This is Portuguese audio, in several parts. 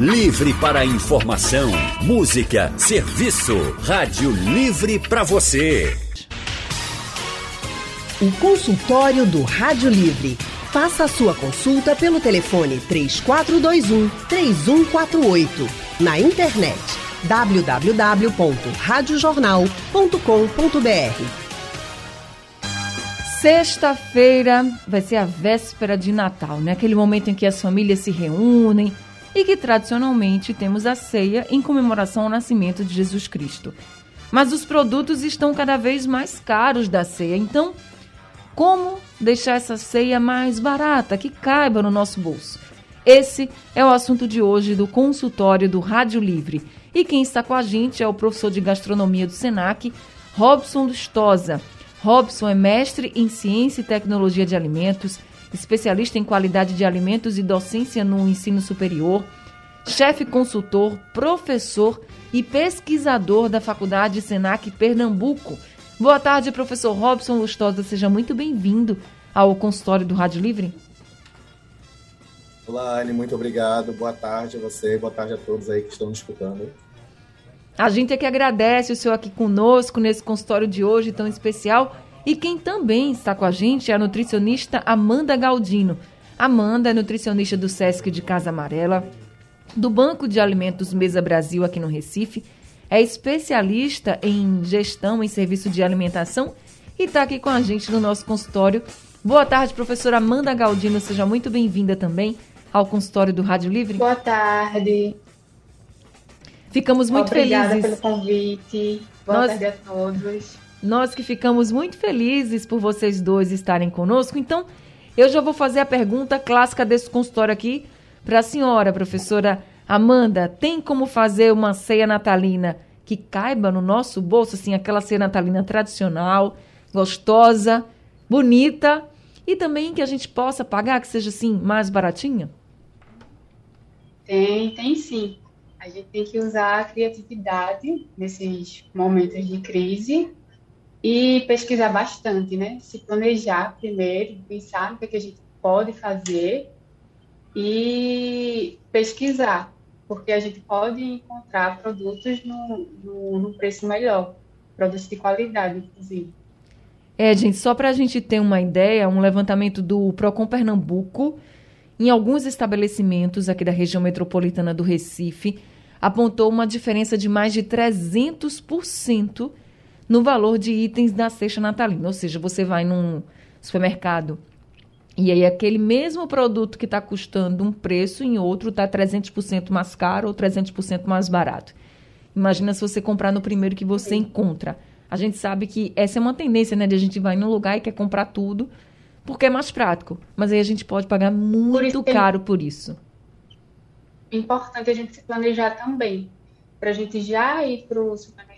Livre para informação, música, serviço. Rádio Livre para você. O consultório do Rádio Livre. Faça a sua consulta pelo telefone 3421 3148. Na internet www.radiojornal.com.br. Sexta-feira vai ser a véspera de Natal, né? Aquele momento em que as famílias se reúnem e que tradicionalmente temos a ceia em comemoração ao nascimento de Jesus Cristo. Mas os produtos estão cada vez mais caros da ceia, então como deixar essa ceia mais barata, que caiba no nosso bolso? Esse é o assunto de hoje do consultório do Rádio Livre. E quem está com a gente é o professor de gastronomia do SENAC, Robson Lustosa. Robson é mestre em ciência e tecnologia de alimentos, especialista em qualidade de alimentos e docência no ensino superior, chefe consultor, professor e pesquisador da Faculdade Senac Pernambuco. Boa tarde, professor Robson Lustosa. Seja muito bem-vindo ao consultório do Rádio Livre. Olá, Anne, muito obrigado. Boa tarde a você, boa tarde a todos aí que estão nos escutando. A gente é que agradece o senhor aqui conosco nesse consultório de hoje tão especial e quem também está com a gente é a nutricionista Amanda Galdino. Amanda é nutricionista do SESC de Casa Amarela, do Banco de Alimentos Mesa Brasil aqui no Recife, é especialista em gestão em serviço de alimentação e está aqui com a gente no nosso consultório. Boa tarde, professora Amanda Galdino, seja muito bem-vinda também ao consultório do Rádio Livre. Boa tarde. Ficamos muito Obrigada felizes. pelo convite. Boa Nós- tarde a todos. Nós que ficamos muito felizes por vocês dois estarem conosco. Então, eu já vou fazer a pergunta clássica desse consultório aqui para a senhora, professora Amanda. Tem como fazer uma ceia natalina que caiba no nosso bolso, assim, aquela ceia natalina tradicional, gostosa, bonita e também que a gente possa pagar, que seja assim, mais baratinha? Tem, tem sim. A gente tem que usar a criatividade nesses momentos de crise e pesquisar bastante, né? Se planejar primeiro, pensar no que, é que a gente pode fazer e pesquisar, porque a gente pode encontrar produtos no, no, num preço melhor, produtos de qualidade, inclusive. É, gente, só para a gente ter uma ideia, um levantamento do Procon Pernambuco, em alguns estabelecimentos aqui da região metropolitana do Recife, apontou uma diferença de mais de 300% no valor de itens da cesta natalina. Ou seja, você vai num supermercado e aí aquele mesmo produto que está custando um preço, em outro está 300% mais caro ou 300% mais barato. Imagina se você comprar no primeiro que você encontra. A gente sabe que essa é uma tendência, né? De a gente vai num lugar e quer comprar tudo porque é mais prático. Mas aí a gente pode pagar muito isso que- caro por isso. importante a gente se planejar também, para a gente já ir para o supermercado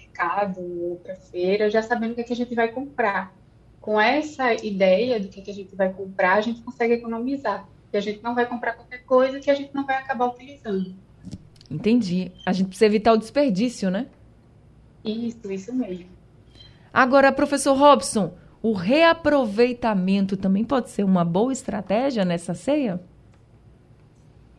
ou para feira, já sabendo o que, é que a gente vai comprar. Com essa ideia do que, é que a gente vai comprar, a gente consegue economizar. E a gente não vai comprar qualquer coisa que a gente não vai acabar utilizando. Entendi. A gente precisa evitar o desperdício, né? Isso, isso mesmo. Agora, professor Robson, o reaproveitamento também pode ser uma boa estratégia nessa ceia?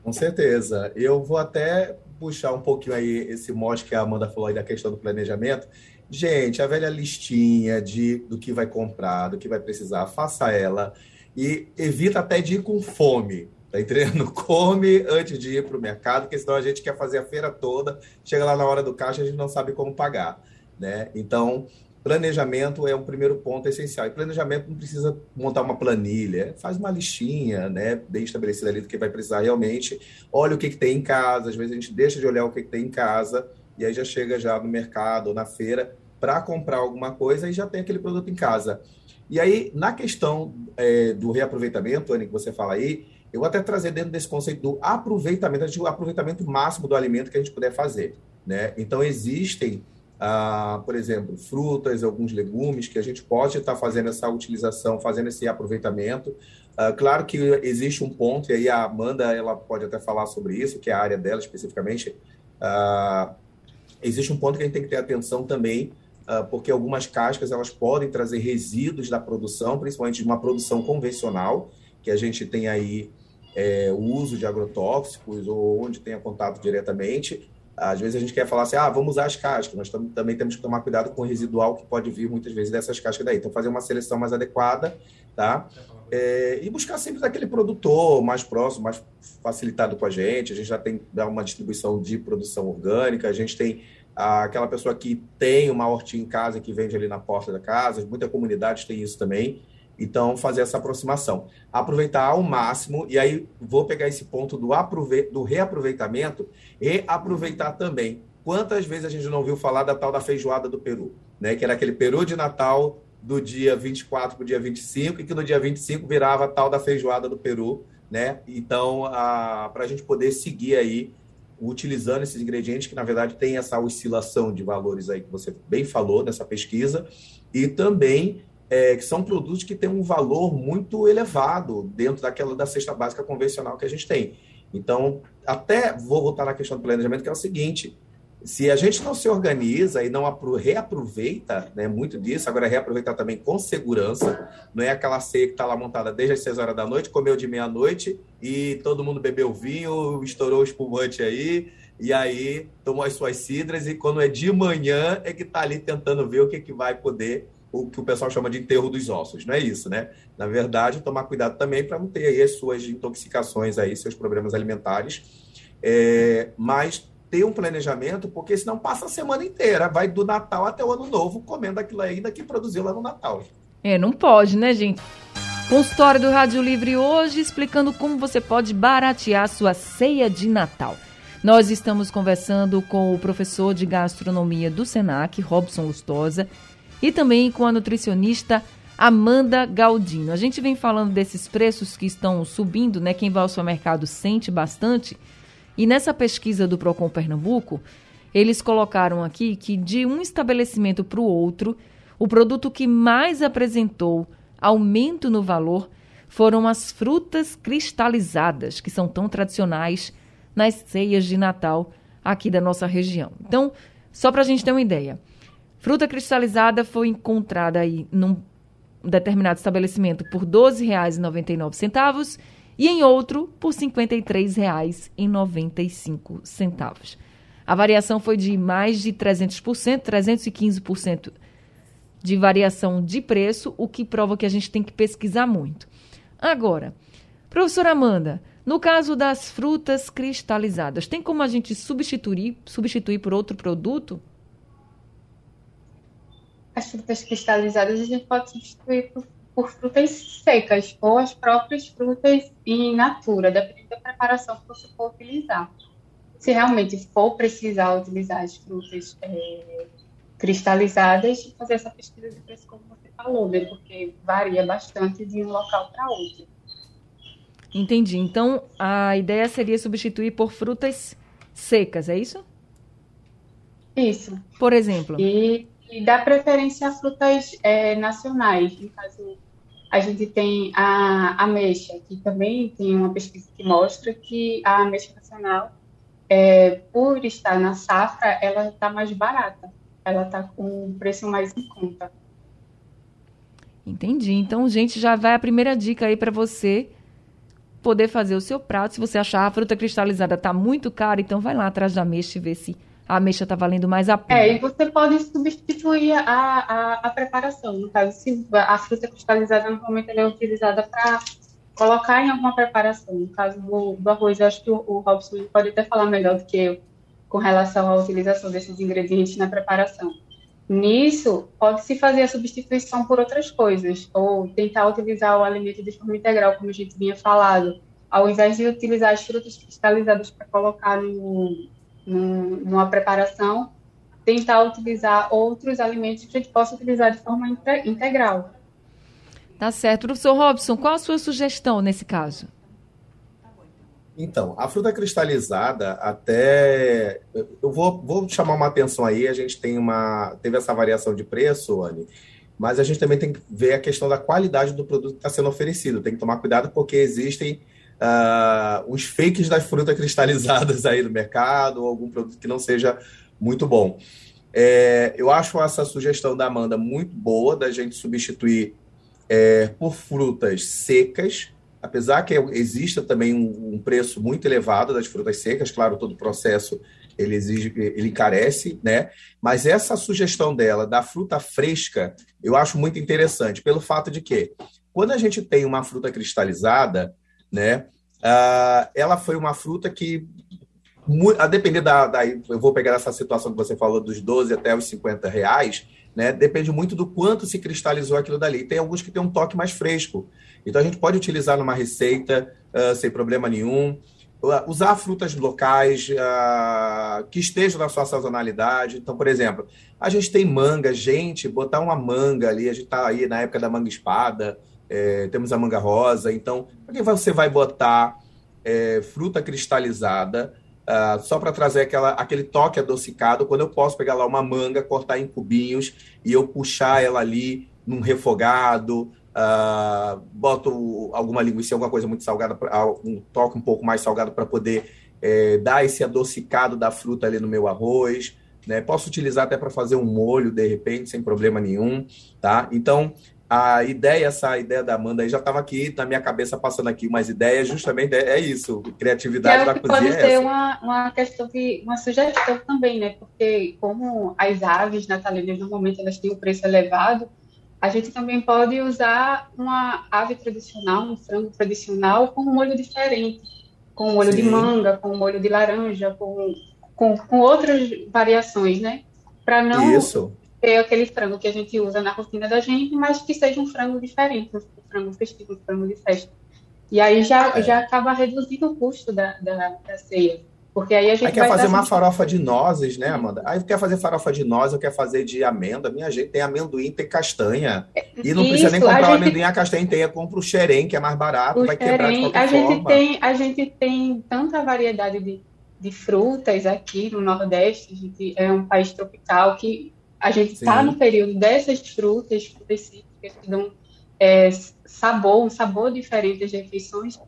Com certeza. Eu vou até puxar um pouquinho aí esse mote que a Amanda falou aí da questão do planejamento. Gente, a velha listinha de do que vai comprar, do que vai precisar, faça ela e evita até de ir com fome. Tá entendendo? Come antes de ir para o mercado, porque senão a gente quer fazer a feira toda, chega lá na hora do caixa a gente não sabe como pagar, né? Então, planejamento é um primeiro ponto essencial. E planejamento não precisa montar uma planilha, faz uma listinha, né, bem estabelecida ali do que vai precisar realmente. Olha o que, que tem em casa, às vezes a gente deixa de olhar o que, que tem em casa e aí já chega já no mercado ou na feira para comprar alguma coisa e já tem aquele produto em casa. E aí, na questão é, do reaproveitamento, Anny, que você fala aí, eu vou até trazer dentro desse conceito do aproveitamento, o aproveitamento máximo do alimento que a gente puder fazer. Né? Então, existem ah, por exemplo, frutas, alguns legumes, que a gente pode estar fazendo essa utilização, fazendo esse aproveitamento. Ah, claro que existe um ponto, e aí a Amanda ela pode até falar sobre isso, que é a área dela especificamente. Ah, existe um ponto que a gente tem que ter atenção também, ah, porque algumas cascas elas podem trazer resíduos da produção, principalmente de uma produção convencional, que a gente tem aí é, o uso de agrotóxicos ou onde tenha contato diretamente. Às vezes a gente quer falar assim, ah, vamos usar as cascas, mas também temos que tomar cuidado com o residual que pode vir muitas vezes dessas cascas daí. Então, fazer uma seleção mais adequada, tá? É, e buscar sempre daquele produtor mais próximo, mais facilitado com a gente. A gente já tem uma distribuição de produção orgânica, a gente tem aquela pessoa que tem uma hortinha em casa que vende ali na porta da casa, muita comunidade tem isso também. Então, fazer essa aproximação. Aproveitar ao máximo, e aí vou pegar esse ponto do, aprove do reaproveitamento e aproveitar também. Quantas vezes a gente não ouviu falar da tal da feijoada do Peru, né? Que era aquele Peru de Natal do dia 24 para o dia 25, e que no dia 25 virava a tal da feijoada do Peru, né? Então, para a gente poder seguir aí utilizando esses ingredientes que, na verdade, tem essa oscilação de valores aí que você bem falou nessa pesquisa, e também é, que são produtos que têm um valor muito elevado dentro daquela da cesta básica convencional que a gente tem. Então, até vou voltar na questão do planejamento, que é o seguinte: se a gente não se organiza e não reaproveita né, muito disso, agora reaproveitar também com segurança, não é aquela ceia que está lá montada desde as 6 horas da noite, comeu de meia-noite e todo mundo bebeu vinho, estourou o espumante aí, e aí tomou as suas cidras, e quando é de manhã é que está ali tentando ver o que, que vai poder o que o pessoal chama de enterro dos ossos, não é isso, né? Na verdade, tomar cuidado também para não ter aí as suas intoxicações aí, seus problemas alimentares, é, mas ter um planejamento, porque senão passa a semana inteira, vai do Natal até o Ano Novo comendo aquilo ainda que produziu lá no Natal. É, não pode, né, gente? Consultório do Rádio Livre hoje explicando como você pode baratear sua ceia de Natal. Nós estamos conversando com o professor de gastronomia do SENAC, Robson Lustosa, e também com a nutricionista Amanda Galdino. A gente vem falando desses preços que estão subindo, né? Quem vai ao supermercado sente bastante. E nessa pesquisa do Procon Pernambuco, eles colocaram aqui que de um estabelecimento para o outro, o produto que mais apresentou aumento no valor foram as frutas cristalizadas, que são tão tradicionais nas ceias de Natal aqui da nossa região. Então, só para a gente ter uma ideia, Fruta cristalizada foi encontrada aí num determinado estabelecimento por R$ 12,99 e em outro por R$ 53,95. A variação foi de mais de 300%, 315% de variação de preço, o que prova que a gente tem que pesquisar muito. Agora, professora Amanda, no caso das frutas cristalizadas, tem como a gente substituir, substituir por outro produto? As frutas cristalizadas a gente pode substituir por, por frutas secas ou as próprias frutas in natura, dependendo da preparação que você for utilizar. Se realmente for precisar utilizar as frutas é, cristalizadas, fazer essa pesquisa de preço como você falou, né? porque varia bastante de um local para outro. Entendi. Então, a ideia seria substituir por frutas secas, é isso? Isso. Por exemplo? E e dá preferência a frutas é, nacionais. No caso, a gente tem a ameixa, que também tem uma pesquisa que mostra que a ameixa nacional, é, por estar na safra, ela está mais barata. Ela está com um preço mais em conta. Entendi. Então, gente, já vai a primeira dica aí para você poder fazer o seu prato. Se você achar a fruta cristalizada está muito cara, então vai lá atrás da ameixa e vê se a ameixa está valendo mais a pena. É, e você pode substituir a, a, a, preparação. No caso, se a fruta cristalizada normalmente ela é utilizada para colocar em alguma preparação. No caso do, do arroz, acho que o, o Robson pode até falar melhor do que eu com relação à utilização desses ingredientes na preparação. Nisso, pode-se fazer a substituição por outras coisas, ou tentar utilizar o alimento de forma integral, como a gente vinha falado, ao invés de utilizar as frutas cristalizadas para colocar no, numa preparação, tentar utilizar outros alimentos que a gente possa utilizar de forma integral. Tá certo. Professor Robson, qual a sua sugestão nesse caso? Então, a fruta cristalizada, até. Eu vou, vou chamar uma atenção aí, a gente tem uma. Teve essa variação de preço, Anne, mas a gente também tem que ver a questão da qualidade do produto que está sendo oferecido. Tem que tomar cuidado porque existem uh, os fakes das frutas cristalizadas aí no mercado, ou algum produto que não seja muito bom. É, eu acho essa sugestão da Amanda muito boa, da gente substituir é, por frutas secas, apesar que exista também um, um preço muito elevado das frutas secas, claro, todo o processo ele exige, ele carece, né? Mas essa sugestão dela da fruta fresca, eu acho muito interessante, pelo fato de que quando a gente tem uma fruta cristalizada, né? Uh, ela foi uma fruta que, a depender da, da, Eu vou pegar essa situação que você falou dos 12 até os 50 reais, né? Depende muito do quanto se cristalizou aquilo dali. Tem alguns que tem um toque mais fresco. Então a gente pode utilizar numa receita uh, sem problema nenhum. Uh, usar frutas locais uh, que estejam na sua sazonalidade. Então, por exemplo, a gente tem manga, gente, botar uma manga ali, a gente está aí na época da manga espada, é, temos a manga rosa. Então, por que você vai botar é, fruta cristalizada Uh, só para trazer aquela, aquele toque adocicado, quando eu posso pegar lá uma manga, cortar em cubinhos e eu puxar ela ali num refogado, uh, boto alguma linguiça, alguma coisa muito salgada, um toque um pouco mais salgado para poder é, dar esse adocicado da fruta ali no meu arroz. Né? Posso utilizar até para fazer um molho, de repente, sem problema nenhum. Tá? Então, a ideia, essa ideia da Amanda aí já estava aqui na minha cabeça passando aqui umas ideias, justamente é, é isso, criatividade da cozinha. Pode é ser uma, uma questão de uma sugestão também, né? Porque como as aves natalinas normalmente elas têm um preço elevado, a gente também pode usar uma ave tradicional, um frango tradicional com um molho diferente, com um molho Sim. de manga, com um molho de laranja, com, com, com outras variações, né? Para não isso ter aquele frango que a gente usa na rotina da gente, mas que seja um frango diferente, um frango festivo, um frango de festa. E aí já, é. já acaba reduzindo o custo da, da, da ceia. Porque aí a gente aí quer fazer uma farofa de nozes, né, Amanda? Aí quer fazer farofa de nozes, ou quer fazer de amêndoa. Minha gente tem amendoim, tem castanha. E não Isso, precisa nem comprar o gente... amendoim, a castanha tem. Compra o xerém, que é mais barato, o vai xerém, quebrar de qualquer a forma. Gente tem, a gente tem tanta variedade de, de frutas aqui no Nordeste. A gente é um país tropical que a gente está no período dessas frutas específicas que dão é, sabor, um sabor diferente às refeições.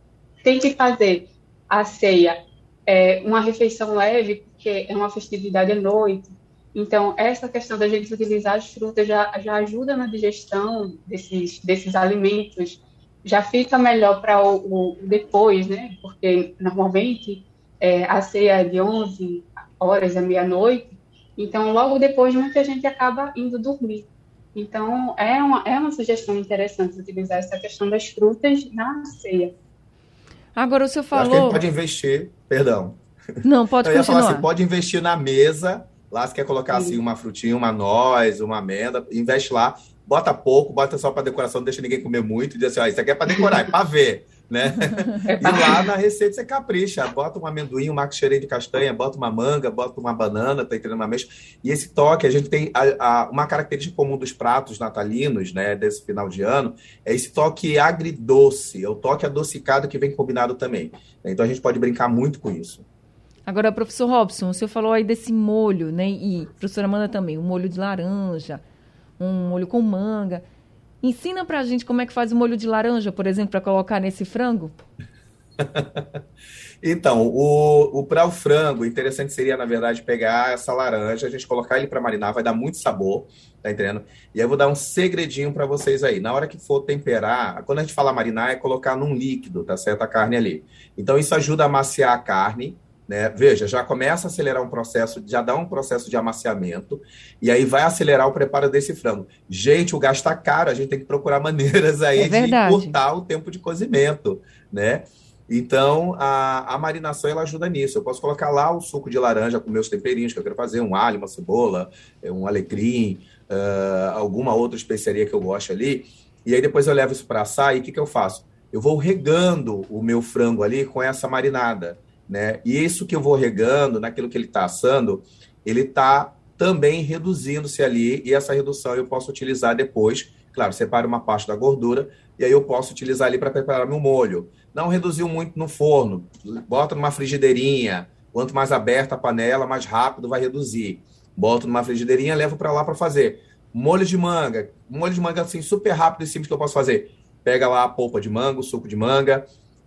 Tem que fazer a ceia é, uma refeição leve, porque é uma festividade à noite. Então, essa questão da gente utilizar as frutas já, já ajuda na digestão desses, desses alimentos, já fica melhor para o, o, depois, né? Porque normalmente é, a ceia é de 11 horas à meia-noite, então, logo depois, muita gente acaba indo dormir. Então, é uma, é uma sugestão interessante utilizar essa questão das frutas na ceia. Agora, o senhor falou... acho que pode investir... Perdão. Não, pode Eu continuar. Falar, assim, pode investir na mesa, lá você quer colocar Sim. assim uma frutinha, uma noz, uma amenda, investe lá, bota pouco, bota só para decoração, não deixa ninguém comer muito, e diz assim, ó, isso aqui é para decorar, é para ver né? E lá na receita você capricha, bota um amendoim, um maco cheirei de castanha, bota uma manga, bota uma banana, tá entendendo uma mexa. E esse toque, a gente tem a, a, uma característica comum dos pratos natalinos, né, desse final de ano, é esse toque agridoce, é o toque adocicado que vem combinado também. Então a gente pode brincar muito com isso. Agora, professor Robson, o senhor falou aí desse molho, né? E professora Amanda também, um molho de laranja, um molho com manga. Ensina pra gente como é que faz o molho de laranja, por exemplo, para colocar nesse frango. então, o, o para o frango, interessante seria, na verdade, pegar essa laranja, a gente colocar ele para marinar, vai dar muito sabor, tá entendendo? E eu vou dar um segredinho para vocês aí. Na hora que for temperar, quando a gente fala marinar, é colocar num líquido, tá certo? A carne ali. Então, isso ajuda a amaciar a carne, né? Veja, já começa a acelerar um processo, já dá um processo de amaciamento, e aí vai acelerar o preparo desse frango. Gente, o gasto está caro, a gente tem que procurar maneiras aí é de encurtar o tempo de cozimento, né? Então, a, a marinação ela ajuda nisso. Eu posso colocar lá o suco de laranja com meus temperinhos que eu quero fazer, um alho, uma cebola, é, um alecrim, uh, alguma outra especiaria que eu gosto ali. E aí depois eu levo isso para assar e o que, que eu faço? Eu vou regando o meu frango ali com essa marinada né? E isso que eu vou regando, naquilo que ele está assando, ele está também reduzindo-se ali, e essa redução eu posso utilizar depois. Claro, separo uma parte da gordura, e aí eu posso utilizar ali para preparar meu molho. Não reduziu muito no forno, bota numa frigideirinha. Quanto mais aberta a panela, mais rápido vai reduzir. Boto numa frigideirinha, levo para lá para fazer. Molho de manga, molho de manga assim super rápido e simples que eu posso fazer. Pega lá a polpa de manga, o suco de manga,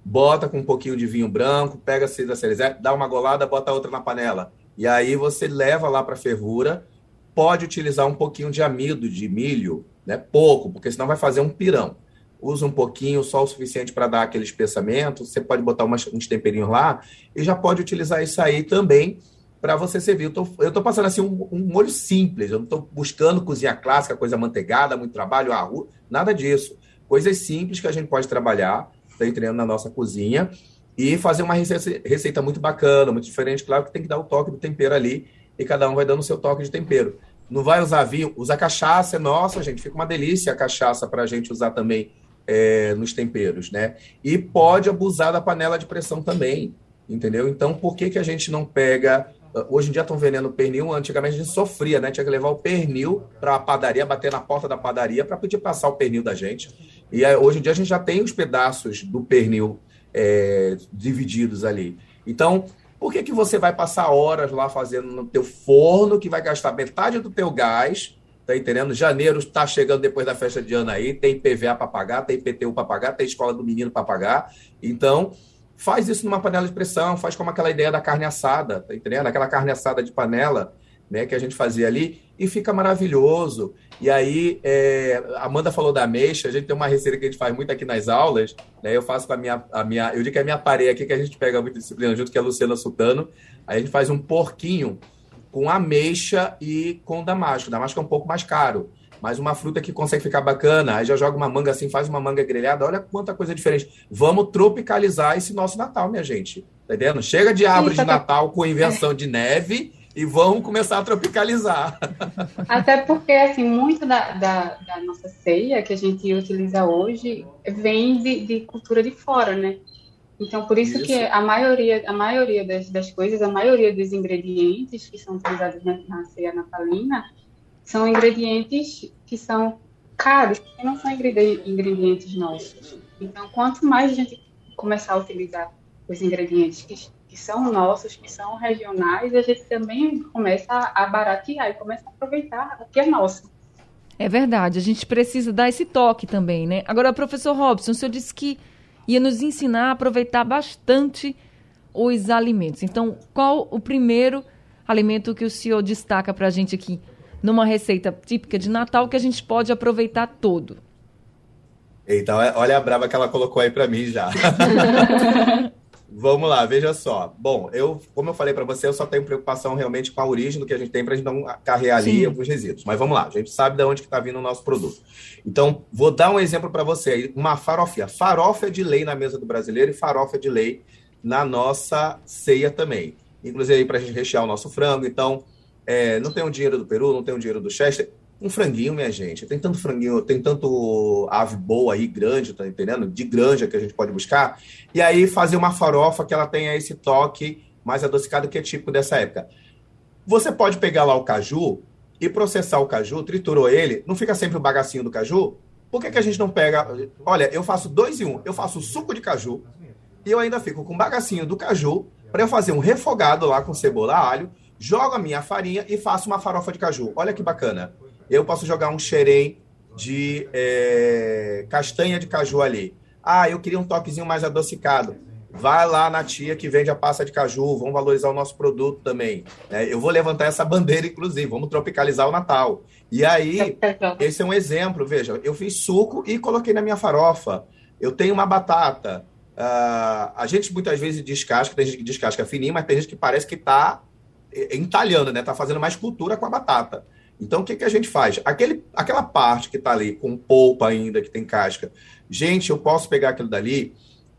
bota com um pouquinho de vinho branco, pega a cida cerezer, dá uma golada, bota outra na panela. E aí você leva lá para fervura. Pode utilizar um pouquinho de amido de milho, né? Pouco, porque senão vai fazer um pirão. usa um pouquinho, só o suficiente para dar aquele espessamento. Você pode botar umas, uns temperinhos lá e já pode utilizar isso aí também para você servir. Eu tô, eu tô passando assim um, um molho simples, eu não estou buscando cozinha clássica, coisa manteigada, muito trabalho, arroz, nada disso. Coisas simples que a gente pode trabalhar, entendendo, na nossa cozinha e fazer uma receita, muito bacana, muito diferente. Claro que tem que dar o toque do tempero ali e cada um vai dando o seu toque de tempero. Não vai usar vinho, usa cachaça, é nossa, gente, fica uma delícia a cachaça para a gente usar também é, nos temperos, né? E pode abusar da panela de pressão também, entendeu? Então, por que, que a gente não pega Hoje em dia estão vendendo pernil. Antigamente a gente sofria, né? Tinha que levar o pernil para a padaria, bater na porta da padaria para poder passar o pernil da gente. E aí, hoje em dia a gente já tem os pedaços do pernil é, divididos ali. Então, por que, que você vai passar horas lá fazendo no teu forno, que vai gastar metade do teu gás, tá entendendo? Janeiro está chegando depois da festa de ano aí, tem PVA para pagar, tem PTU para pagar, tem escola do menino para pagar. Então, faz isso numa panela de pressão, faz como aquela ideia da carne assada, tá entendendo? Aquela carne assada de panela, né, que a gente fazia ali, e fica maravilhoso. E aí, é, a Amanda falou da ameixa, a gente tem uma receita que a gente faz muito aqui nas aulas, né, eu faço com a minha, a minha, eu digo que é a minha pareia aqui, que a gente pega muito disciplina junto, que é a Luciana Sutano, aí a gente faz um porquinho com ameixa e com damasco. Damasco é um pouco mais caro mas uma fruta que consegue ficar bacana. Aí já joga uma manga assim, faz uma manga grelhada. Olha quanta coisa diferente. Vamos tropicalizar esse nosso Natal, minha gente. Tá entendendo? Chega de árvore Isso, de Natal com invenção de neve e vamos começar a tropicalizar. Até porque, assim, muito da, da, da nossa ceia que a gente utiliza hoje vem de, de cultura de fora, né? Então, por isso, isso, que a maioria, a maioria das, das coisas, a maioria dos ingredientes que são utilizados na, na ceia natalina são ingredientes que são caros, que não são ingredientes nossos. Então, quanto mais a gente começar a utilizar os ingredientes que, que são nossos, que são regionais, a gente também começa a baratear e começa a aproveitar o que é nosso. É verdade, a gente precisa dar esse toque também, né? Agora, professor Robson, o senhor disse que ia nos ensinar a aproveitar bastante os alimentos. Então, qual o primeiro alimento que o senhor destaca para a gente aqui numa receita típica de Natal que a gente pode aproveitar todo. Então, olha a brava que ela colocou aí para mim já. Vamos lá, veja só. Bom, eu, como eu falei para você, eu só tenho preocupação realmente com a origem do que a gente tem para a gente não carregar ali Sim. alguns resíduos. Mas vamos lá, a gente sabe de onde está vindo o nosso produto. Então, vou dar um exemplo para você. Uma farofinha. Farofa é de lei na mesa do brasileiro e farofa é de lei na nossa ceia também. Inclusive para a gente rechear o nosso frango. Então, é, não tem o dinheiro do Peru, não tem o dinheiro do Chester. Um franguinho, minha gente. Tem tanto franguinho, tem tanto ave boa aí, grande, tá entendendo? De granja que a gente pode buscar. E aí fazer uma farofa que ela tenha esse toque mais adocicado que é típico dessa época. Você pode pegar lá o caju e processar o caju, triturou ele, não fica sempre o bagacinho do caju? Por que, que a gente não pega. Olha, eu faço dois em um. Eu faço suco de caju e eu ainda fico com o bagacinho do caju para eu fazer um refogado lá com cebola, alho jogo a minha farinha e faço uma farofa de caju. Olha que bacana. Eu posso jogar um xerém de é, castanha de caju ali. Ah, eu queria um toquezinho mais adocicado. Vai lá na tia que vende a pasta de caju, vamos valorizar o nosso produto também. É, eu vou levantar essa bandeira, inclusive, vamos tropicalizar o Natal. E aí, esse é um exemplo, veja, eu fiz suco e coloquei na minha farofa. Eu tenho uma batata. Uh, a gente muitas vezes descasca, tem gente que descasca fininho, mas tem gente que parece que está entalhando, né? Tá fazendo mais cultura com a batata. Então, o que, que a gente faz? Aquele, aquela parte que está ali com polpa ainda, que tem casca. Gente, eu posso pegar aquilo dali,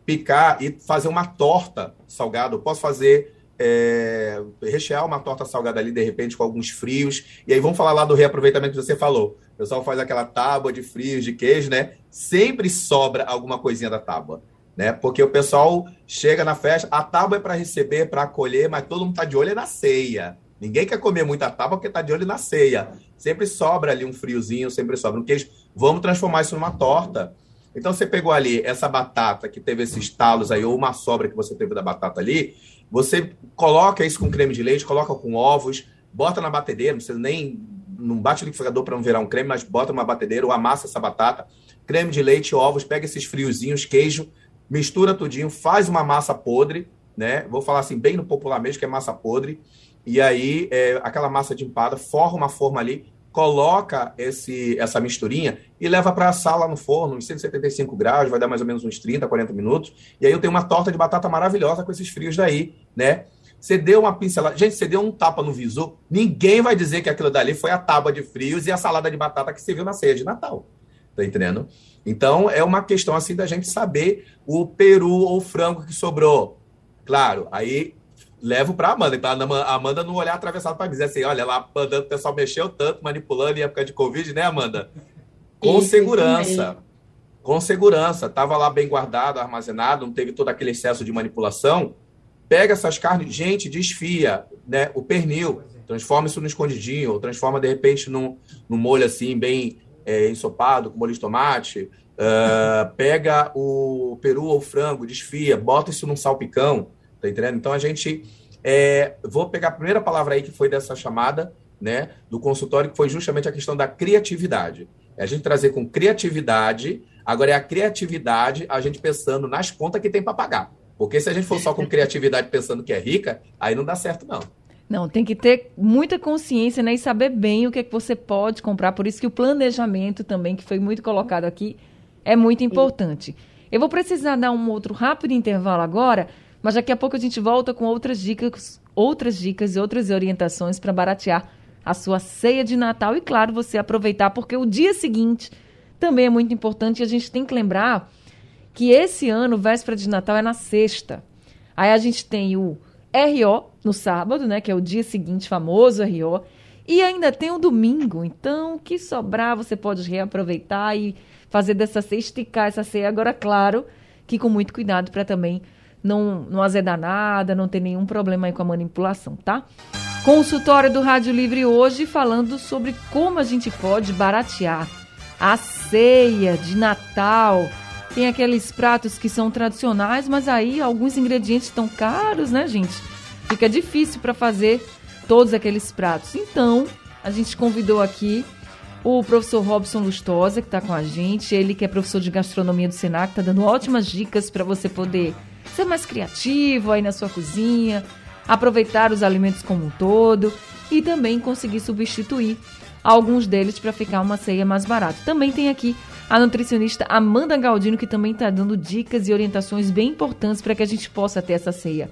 picar e fazer uma torta salgada. Eu posso fazer, é, rechear uma torta salgada ali, de repente, com alguns frios. E aí, vamos falar lá do reaproveitamento que você falou. O pessoal faz aquela tábua de frios, de queijo, né? Sempre sobra alguma coisinha da tábua né? Porque o pessoal chega na festa, a tábua é para receber, para acolher, mas todo mundo está de olho na ceia. Ninguém quer comer muita tábua porque está de olho na ceia. Sempre sobra ali um friozinho, sempre sobra um queijo. Vamos transformar isso numa torta. Então você pegou ali essa batata que teve esses talos aí, ou uma sobra que você teve da batata ali, você coloca isso com creme de leite, coloca com ovos, bota na batedeira, não precisa nem. Não bate o liquidificador para não virar um creme, mas bota numa batedeira ou amassa essa batata, creme de leite, ovos, pega esses friozinhos, queijo, mistura tudinho, faz uma massa podre, né? Vou falar assim, bem no popular mesmo, que é massa podre. E aí, é, aquela massa de empada, forra uma forma ali, coloca esse, essa misturinha e leva para a sala no forno, em 175 graus, vai dar mais ou menos uns 30, 40 minutos. E aí eu tenho uma torta de batata maravilhosa com esses frios daí, né? Você deu uma pincelada. Gente, você deu um tapa no visor, ninguém vai dizer que aquilo dali foi a tábua de frios e a salada de batata que você viu na ceia de Natal. Tá entendendo? Então, é uma questão assim da gente saber o peru ou frango que sobrou. Claro, aí levo para Amanda. Então, a Amanda não olhar atravessado para mim. Dizer assim, olha, lá mandando o pessoal mexeu tanto, manipulando em época de Covid, né, Amanda? Com isso, segurança. Com segurança. Tava lá bem guardado, armazenado, não teve todo aquele excesso de manipulação pega essas carnes, gente, desfia né, o pernil, transforma isso no escondidinho, ou transforma, de repente, num, num molho assim, bem é, ensopado, com molho de tomate. Uh, pega o peru ou frango, desfia, bota isso num salpicão, tá entendendo? Então a gente. É, vou pegar a primeira palavra aí que foi dessa chamada, né, do consultório, que foi justamente a questão da criatividade. É a gente trazer com criatividade, agora é a criatividade, a gente pensando nas contas que tem para pagar. Porque se a gente for só com criatividade pensando que é rica, aí não dá certo, não. Não, tem que ter muita consciência né, e saber bem o que é que você pode comprar. Por isso que o planejamento também, que foi muito colocado aqui, é muito importante. Eu vou precisar dar um outro rápido intervalo agora, mas daqui a pouco a gente volta com outras dicas, outras dicas e outras orientações para baratear a sua ceia de Natal e, claro, você aproveitar, porque o dia seguinte também é muito importante e a gente tem que lembrar que esse ano, véspera de Natal, é na sexta. Aí a gente tem o RO no sábado, né? Que é o dia seguinte, famoso RO. E ainda tem o domingo. Então, o que sobrar, você pode reaproveitar e fazer dessa ceia, esticar essa ceia. Agora, claro, que com muito cuidado para também não, não azedar nada, não ter nenhum problema aí com a manipulação, tá? Consultório do Rádio Livre hoje falando sobre como a gente pode baratear a ceia de Natal tem aqueles pratos que são tradicionais, mas aí alguns ingredientes estão caros, né, gente? Fica difícil para fazer todos aqueles pratos. Então, a gente convidou aqui o professor Robson Lustosa, que está com a gente. Ele que é professor de gastronomia do Senac, está dando ótimas dicas para você poder ser mais criativo aí na sua cozinha, aproveitar os alimentos como um todo e também conseguir substituir alguns deles para ficar uma ceia mais barata. Também tem aqui a nutricionista Amanda Galdino, que também está dando dicas e orientações bem importantes para que a gente possa ter essa ceia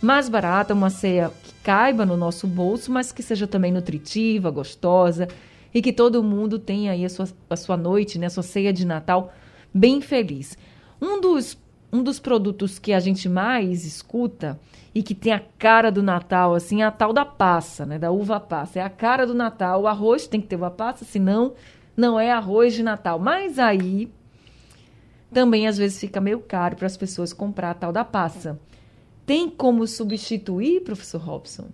mais barata, uma ceia que caiba no nosso bolso, mas que seja também nutritiva, gostosa e que todo mundo tenha aí a sua, a sua noite, né, a sua ceia de Natal bem feliz. Um dos, um dos produtos que a gente mais escuta e que tem a cara do Natal, assim, é a tal da passa, né, da uva passa. É a cara do Natal. O arroz tem que ter uva passa, senão não é arroz de Natal. Mas aí também às vezes fica meio caro para as pessoas comprar a tal da passa. Tem como substituir, professor Robson?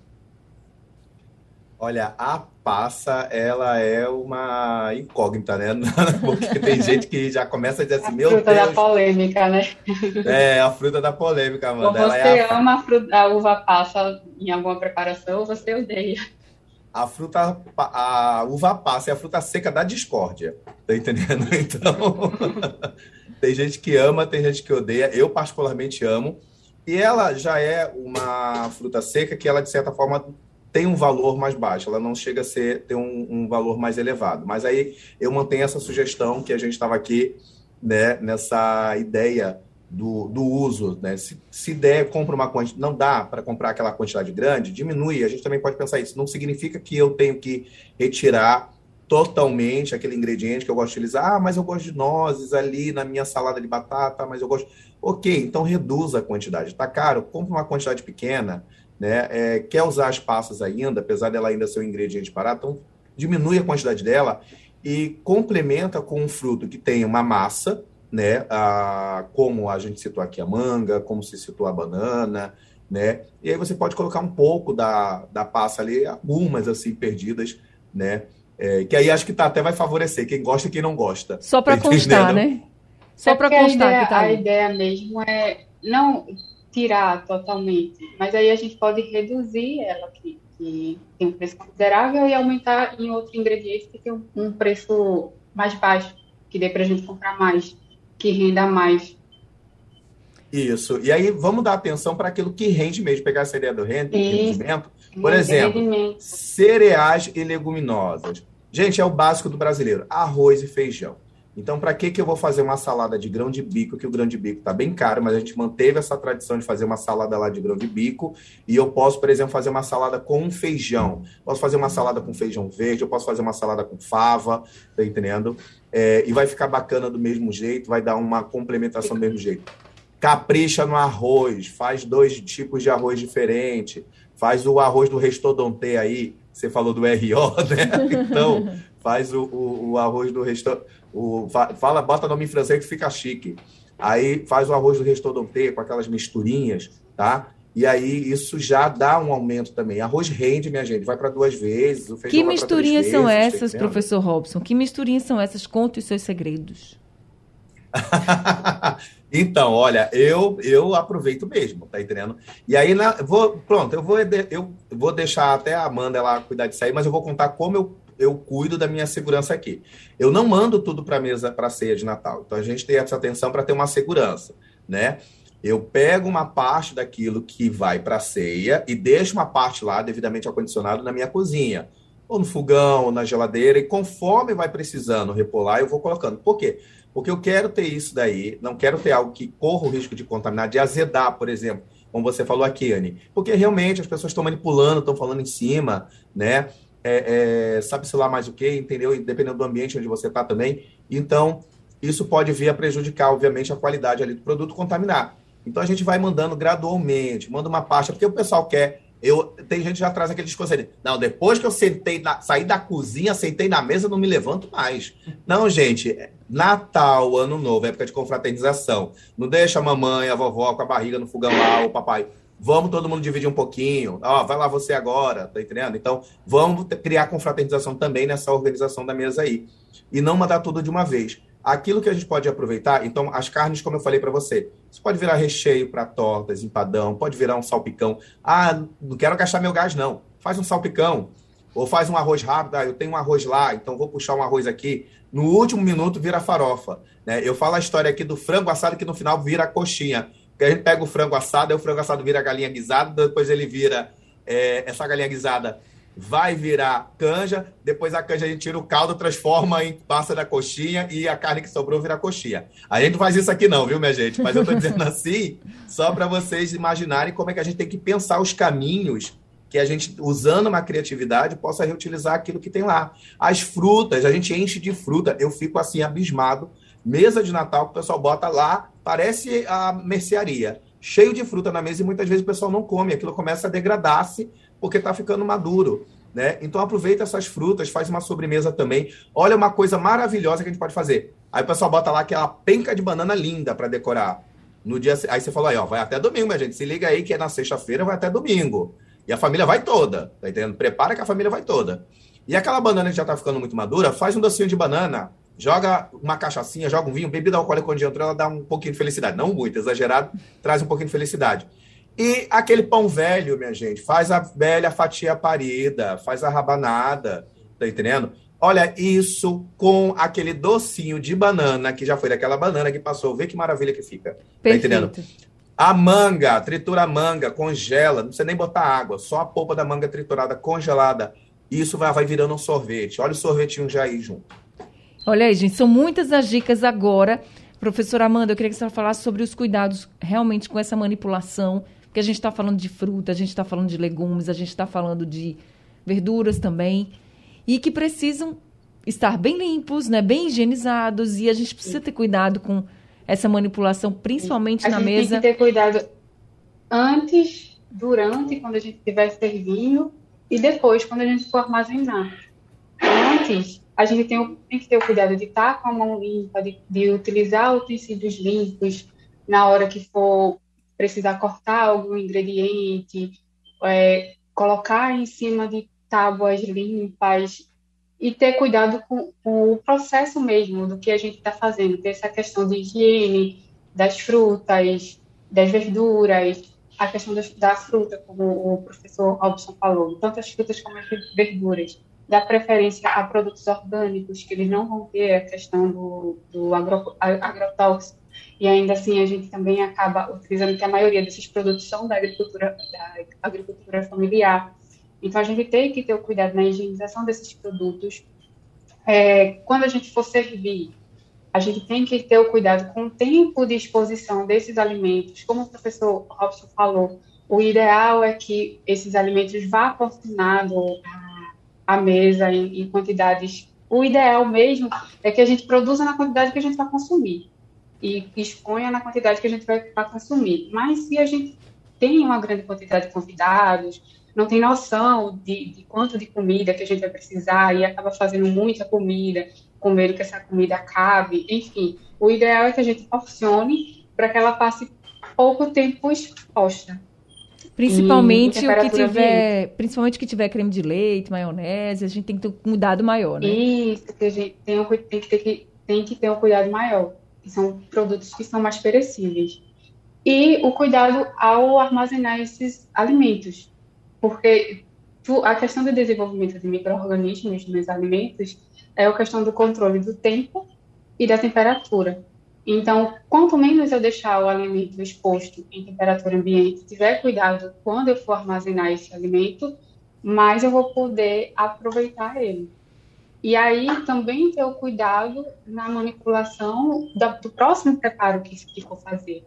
Olha, a passa, ela é uma incógnita, né? Porque tem gente que já começa a dizer assim, a meu Deus... A fruta da polêmica, né? É, a fruta da polêmica, mano. Ou você é a... ama a, fruta, a uva passa em alguma preparação ou você odeia a fruta, a uva passa é a fruta seca da discórdia. Tá entendendo? Então, tem gente que ama, tem gente que odeia. Eu, particularmente, amo. E ela já é uma fruta seca que ela, de certa forma, tem um valor mais baixo. Ela não chega a ser, ter um, um valor mais elevado. Mas aí eu mantenho essa sugestão que a gente estava aqui, né, nessa ideia do, do uso, né? Se, se der, compra uma quantidade, não dá para comprar aquela quantidade grande, diminui. A gente também pode pensar isso. Não significa que eu tenho que retirar totalmente aquele ingrediente que eu gosto de utilizar. Ah, mas eu gosto de nozes ali na minha salada de batata, mas eu gosto. Ok, então reduza a quantidade. Tá caro? Compre uma quantidade pequena. Né? É, quer usar as passas ainda, apesar dela ainda ser um ingrediente barato, então diminui a quantidade dela e complementa com um fruto que tem uma massa, né? A, como a gente citou aqui a manga, como se citou a banana, né? E aí você pode colocar um pouco da, da passa ali, algumas assim perdidas, né? É, que aí acho que tá, até vai favorecer quem gosta e quem não gosta. Só para constar, né? Só para constar a ideia, que tá aí. A ideia mesmo é não tirar totalmente, mas aí a gente pode reduzir ela que, que tem um preço considerável e aumentar em outro ingrediente que tem um, um preço mais baixo, que dê para a gente comprar mais que renda mais. Isso. E aí vamos dar atenção para aquilo que rende mesmo, pegar essa ideia do rendimento. Por exemplo, rendimento. cereais e leguminosas. Gente, é o básico do brasileiro: arroz e feijão. Então, para que, que eu vou fazer uma salada de grão de bico, que o grão de bico está bem caro, mas a gente manteve essa tradição de fazer uma salada lá de grão de bico, e eu posso, por exemplo, fazer uma salada com feijão. Posso fazer uma salada com feijão verde, eu posso fazer uma salada com fava, tá entendendo? É, e vai ficar bacana do mesmo jeito, vai dar uma complementação do mesmo jeito. Capricha no arroz, faz dois tipos de arroz diferente, faz o arroz do restodonte aí, você falou do RO, né? Então, faz o, o, o arroz do restaurante fala, bota nome em francês que fica chique. Aí faz o arroz do restaurante com aquelas misturinhas, tá? E aí isso já dá um aumento também. Arroz rende, minha gente, vai para duas vezes. Que misturinhas são vezes, essas, professor Robson? Que misturinhas são essas? Conte os seus segredos. então, olha, eu eu aproveito mesmo, tá entendendo? E aí, na, vou, pronto, eu vou, eu vou deixar até a Amanda ela cuidar disso aí, mas eu vou contar como eu eu cuido da minha segurança aqui. Eu não mando tudo para mesa para ceia de Natal. Então a gente tem essa atenção para ter uma segurança, né? Eu pego uma parte daquilo que vai para a ceia e deixo uma parte lá devidamente acondicionado na minha cozinha, ou no fogão, ou na geladeira, e conforme vai precisando repolar, eu vou colocando. Por quê? Porque eu quero ter isso daí, não quero ter algo que corra o risco de contaminar, de azedar, por exemplo, como você falou aqui, Anne. Porque realmente as pessoas estão manipulando, estão falando em cima, né? é, é, sabe-se lá mais o que, entendeu? Dependendo do ambiente onde você está também. Então, isso pode vir a prejudicar, obviamente, a qualidade ali do produto, contaminar. Então, a gente vai mandando gradualmente, manda uma pasta, porque o pessoal quer. Eu, tem gente que já traz aquele discurso ali. Não, depois que eu sentei, na, saí da cozinha, sentei na mesa, não me levanto mais. Não, gente, Natal, Ano Novo, época de confraternização. Não deixa a mamãe, a vovó com a barriga no fogão lá, o papai. Vamos todo mundo dividir um pouquinho. Ó, vai lá você agora, tá entendendo? Então, vamos criar confraternização também nessa organização da mesa aí. E não mandar tudo de uma vez. Aquilo que a gente pode aproveitar, então, as carnes, como eu falei para você, isso pode virar recheio para tortas, empadão, pode virar um salpicão. Ah, não quero gastar meu gás, não. Faz um salpicão. Ou faz um arroz rápido, ah, eu tenho um arroz lá, então vou puxar um arroz aqui. No último minuto vira farofa. Né? Eu falo a história aqui do frango assado que no final vira coxinha. Porque a gente pega o frango assado, aí o frango assado vira galinha guisada, depois ele vira é, essa galinha guisada vai virar canja, depois a canja a gente tira o caldo, transforma em passa da coxinha e a carne que sobrou vira coxinha. A gente não faz isso aqui não, viu, minha gente? Mas eu estou dizendo assim, só para vocês imaginarem como é que a gente tem que pensar os caminhos que a gente, usando uma criatividade, possa reutilizar aquilo que tem lá. As frutas, a gente enche de fruta. Eu fico assim, abismado. Mesa de Natal que o pessoal bota lá parece a mercearia, cheio de fruta na mesa e muitas vezes o pessoal não come, aquilo começa a degradar-se porque está ficando maduro. Né? Então aproveita essas frutas, faz uma sobremesa também. Olha uma coisa maravilhosa que a gente pode fazer. Aí o pessoal bota lá aquela penca de banana linda para decorar. No dia, aí você falou aí, ó, vai até domingo, minha gente. Se liga aí que é na sexta-feira, vai até domingo. E a família vai toda, tá entendendo? Prepara que a família vai toda. E aquela banana que já tá ficando muito madura, faz um docinho de banana joga uma cachaçinha, joga um vinho, bebida alcoólica quando entra, ela dá um pouquinho de felicidade. Não muito, exagerado, traz um pouquinho de felicidade. E aquele pão velho, minha gente, faz a velha fatia parida, faz a rabanada, tá entendendo? Olha, isso com aquele docinho de banana, que já foi daquela banana que passou, vê que maravilha que fica. Tá Perfeito. Tá entendendo? A manga, tritura a manga, congela, não precisa nem botar água, só a polpa da manga triturada, congelada. Isso vai, vai virando um sorvete. Olha o sorvetinho já aí junto. Olha aí, gente, são muitas as dicas agora. Professora Amanda, eu queria que você falasse sobre os cuidados realmente com essa manipulação, porque a gente está falando de fruta, a gente está falando de legumes, a gente está falando de verduras também, e que precisam estar bem limpos, né, bem higienizados, e a gente precisa ter cuidado com essa manipulação, principalmente a na mesa. Tem que ter cuidado antes, durante, quando a gente estiver servindo, e depois, quando a gente for armazenar. Antes, a gente tem, tem, que ter o cuidado de estar com a mão limpa, de, de utilizar utensílios limpos na hora que for precisar cortar algum ingrediente, é, colocar em cima de tábuas limpas e ter cuidado com, com, o processo mesmo do que a gente está fazendo, ter essa questão de higiene das frutas, das verduras, a questão das, da fruta, como o professor Robson falou, tanto as frutas como as verduras. Dá preferência a produtos orgânicos, que eles não vão ter a questão do, do agro, agrotóxico, e ainda assim a gente também acaba utilizando que a maioria desses produtos são da agricultura, da agricultura familiar. Então a gente tem que ter o cuidado na higienização desses produtos, é, quando a gente for servir, a gente tem que ter o cuidado com o tempo de exposição desses alimentos. Como o professor Robson falou, o ideal é que esses alimentos vá porcionado à mesa em, em quantidades. O ideal mesmo é que a gente produza na quantidade que a gente vai consumir e exponha na quantidade que a gente vai, vai consumir. Mas se a gente tem uma grande quantidade de convidados, não tem noção de, de, quanto de comida que a gente vai precisar e acaba fazendo muita comida, com medo que essa comida acabe, enfim. O ideal é que a gente porcione para que ela passe pouco tempo exposta. Principalmente o que tiver, ambiente. principalmente que tiver creme de leite, maionese, a gente tem que ter um cuidado maior, né? Isso, que a gente tem, tem, que, ter, que, tem que ter um cuidado maior, são produtos que são mais perecíveis. E o cuidado ao armazenar esses alimentos, porque a questão do desenvolvimento de micro-organismos nos alimentos é a questão do controle do tempo e da temperatura. Então, quanto menos eu deixar o alimento exposto em temperatura ambiente, tiver cuidado quando eu for armazenar esse alimento, mais eu vou poder aproveitar ele. E aí também ter o cuidado na manipulação do próximo preparo que, que for fazer.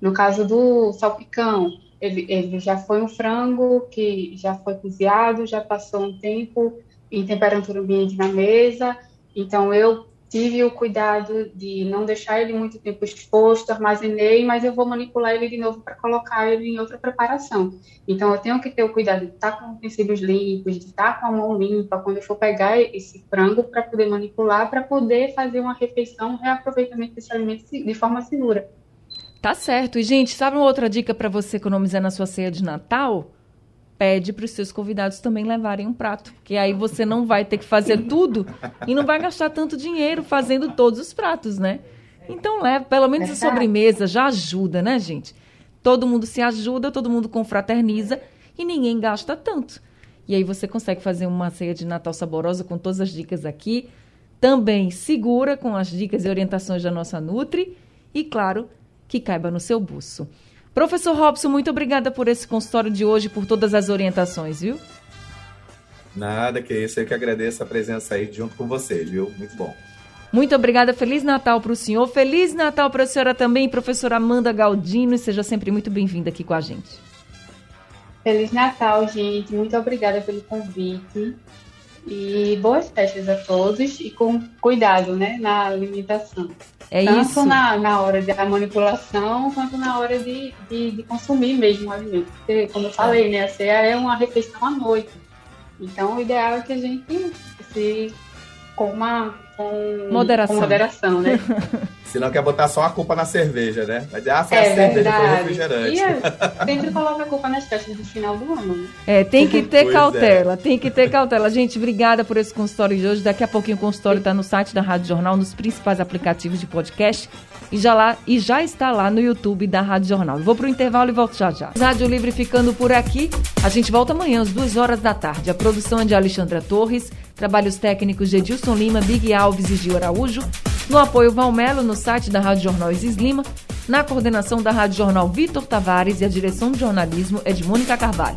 No caso do salpicão, ele, ele já foi um frango que já foi cozinhado, já passou um tempo em temperatura ambiente na mesa, então eu tive o cuidado de não deixar ele muito tempo exposto, armazenei, mas eu vou manipular ele de novo para colocar ele em outra preparação. Então, eu tenho que ter o cuidado de estar com utensílios limpos, de estar com a mão limpa quando eu for pegar esse frango para poder manipular, para poder fazer uma refeição, um reaproveitamento desse alimento de forma segura. Tá certo. E, gente, sabe uma outra dica para você economizar na sua ceia de Natal? Pede para os seus convidados também levarem um prato, porque aí você não vai ter que fazer tudo e não vai gastar tanto dinheiro fazendo todos os pratos, né? Então leva, pelo menos a sobremesa já ajuda, né, gente? Todo mundo se ajuda, todo mundo confraterniza e ninguém gasta tanto. E aí você consegue fazer uma ceia de Natal saborosa com todas as dicas aqui, também segura com as dicas e orientações da nossa Nutri e claro, que caiba no seu buço. Professor Robson, muito obrigada por esse consultório de hoje, por todas as orientações, viu? Nada, que isso. Eu que agradeço a presença aí junto com vocês, viu? Muito bom. Muito obrigada. Feliz Natal para o senhor. Feliz Natal para a senhora também, professora Amanda Galdino. E seja sempre muito bem-vinda aqui com a gente. Feliz Natal, gente. Muito obrigada pelo convite. E boas festas a todos e com cuidado né, na alimentação. É Tanto isso. Na, na hora da manipulação quanto na hora de, de, de, consumir mesmo o alimento. Porque, como eu falei, né, a ceia é uma refeição à noite. Então, o ideal é que a gente se coma com moderação, com moderação né? Senão quer botar só a culpa na cerveja, né? Vai dizer, ah, foi é a cerveja, verdade. foi o refrigerante. E é, sempre coloca a culpa nas festas do final do ano. Né? É, tem que ter pois cautela, é. tem que ter cautela. Gente, obrigada por esse consultório de hoje. Daqui a pouquinho o consultório está no site da Rádio Jornal, nos principais aplicativos de podcast. E já, lá, e já está lá no YouTube da Rádio Jornal. Eu vou para o intervalo e volto já já. Rádio Livre ficando por aqui. A gente volta amanhã às duas horas da tarde. A produção é de Alexandra Torres, trabalhos técnicos de Edilson Lima, Big Alves e Gil Araújo. No apoio Valmelo, no site da Rádio Jornal Isis Lima. Na coordenação da Rádio Jornal Vitor Tavares e a direção de jornalismo é de Mônica Carvalho.